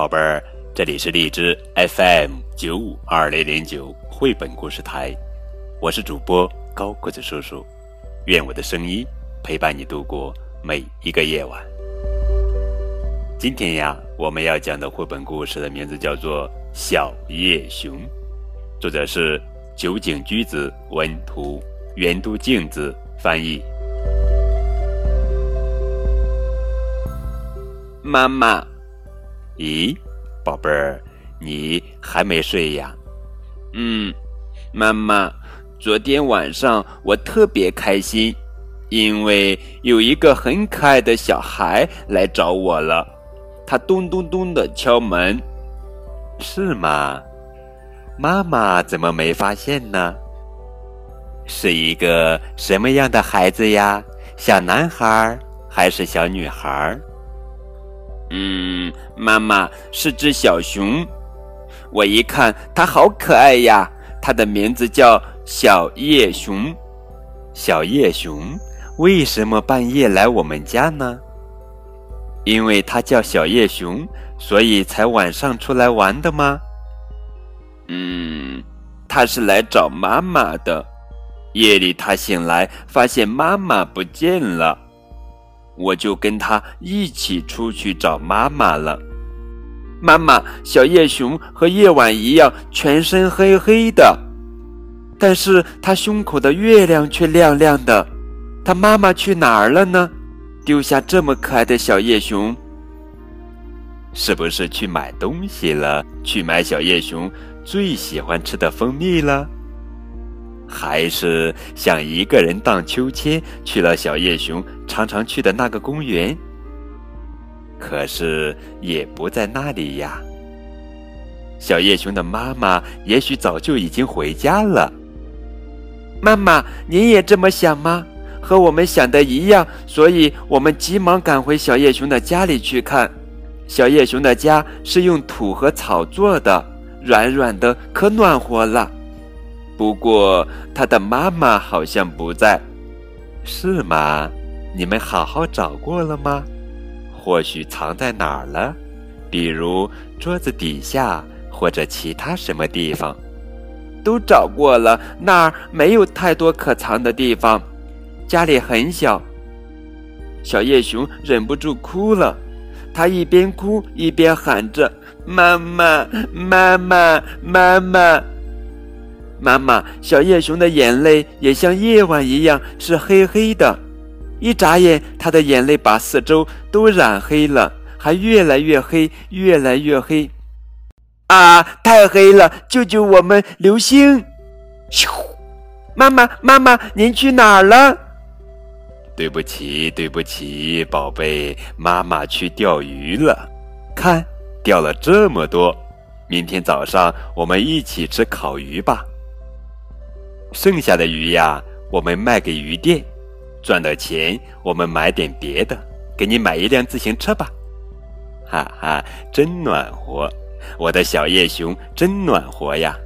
宝贝儿，这里是荔枝 FM 九五二零零九绘本故事台，我是主播高个子叔叔，愿我的声音陪伴你度过每一个夜晚。今天呀，我们要讲的绘本故事的名字叫做《小叶熊》，作者是酒井居子文图，原都镜子翻译。妈妈。咦，宝贝儿，你还没睡呀？嗯，妈妈，昨天晚上我特别开心，因为有一个很可爱的小孩来找我了。他咚咚咚的敲门，是吗？妈妈怎么没发现呢？是一个什么样的孩子呀？小男孩还是小女孩？嗯，妈妈是只小熊，我一看它好可爱呀。它的名字叫小叶熊。小叶熊为什么半夜来我们家呢？因为它叫小叶熊，所以才晚上出来玩的吗？嗯，它是来找妈妈的。夜里它醒来，发现妈妈不见了。我就跟他一起出去找妈妈了。妈妈，小叶熊和夜晚一样，全身黑黑的，但是它胸口的月亮却亮亮的。它妈妈去哪儿了呢？丢下这么可爱的小叶熊，是不是去买东西了？去买小叶熊最喜欢吃的蜂蜜了？还是想一个人荡秋千去了小叶熊常常去的那个公园，可是也不在那里呀。小叶熊的妈妈也许早就已经回家了。妈妈，您也这么想吗？和我们想的一样，所以我们急忙赶回小叶熊的家里去看。小叶熊的家是用土和草做的，软软的，可暖和了。不过，他的妈妈好像不在，是吗？你们好好找过了吗？或许藏在哪儿了，比如桌子底下或者其他什么地方，都找过了，那儿没有太多可藏的地方，家里很小。小叶熊忍不住哭了，他一边哭一边喊着：“妈妈，妈妈，妈妈。”妈妈，小叶熊的眼泪也像夜晚一样是黑黑的，一眨眼，它的眼泪把四周都染黑了，还越来越黑，越来越黑。啊，太黑了！救救我们，流星！咻！妈妈，妈妈，您去哪儿了？对不起，对不起，宝贝，妈妈去钓鱼了。看，钓了这么多，明天早上我们一起吃烤鱼吧。剩下的鱼呀，我们卖给鱼店，赚的钱我们买点别的，给你买一辆自行车吧。哈哈，真暖和，我的小叶熊真暖和呀！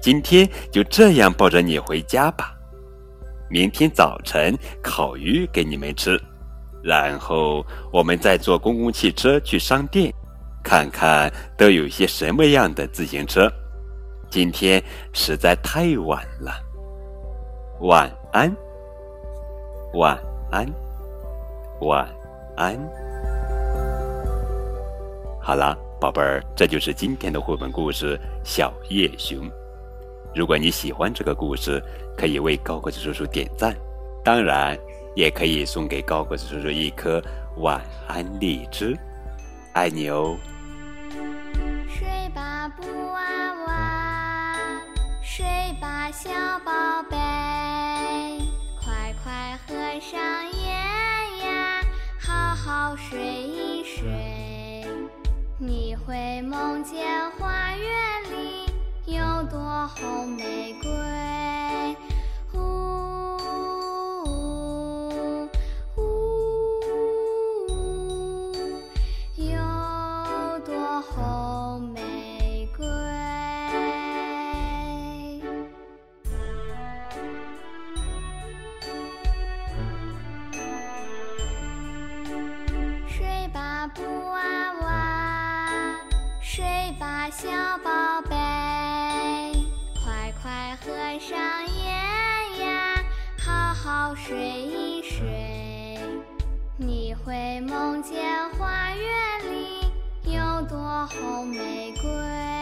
今天就这样抱着你回家吧。明天早晨烤鱼给你们吃，然后我们再坐公共汽车去商店，看看都有些什么样的自行车。今天实在太晚了。晚安，晚安，晚安。好了，宝贝儿，这就是今天的绘本故事《小叶熊》。如果你喜欢这个故事，可以为高个子叔叔点赞，当然也可以送给高个子叔叔一颗晚安荔枝。爱你哦。睡吧，布娃娃，睡吧，小宝贝。会梦见花园里有朵红玫瑰。小宝贝，快快合上眼呀，好好睡一睡，你会梦见花园里有朵红玫瑰。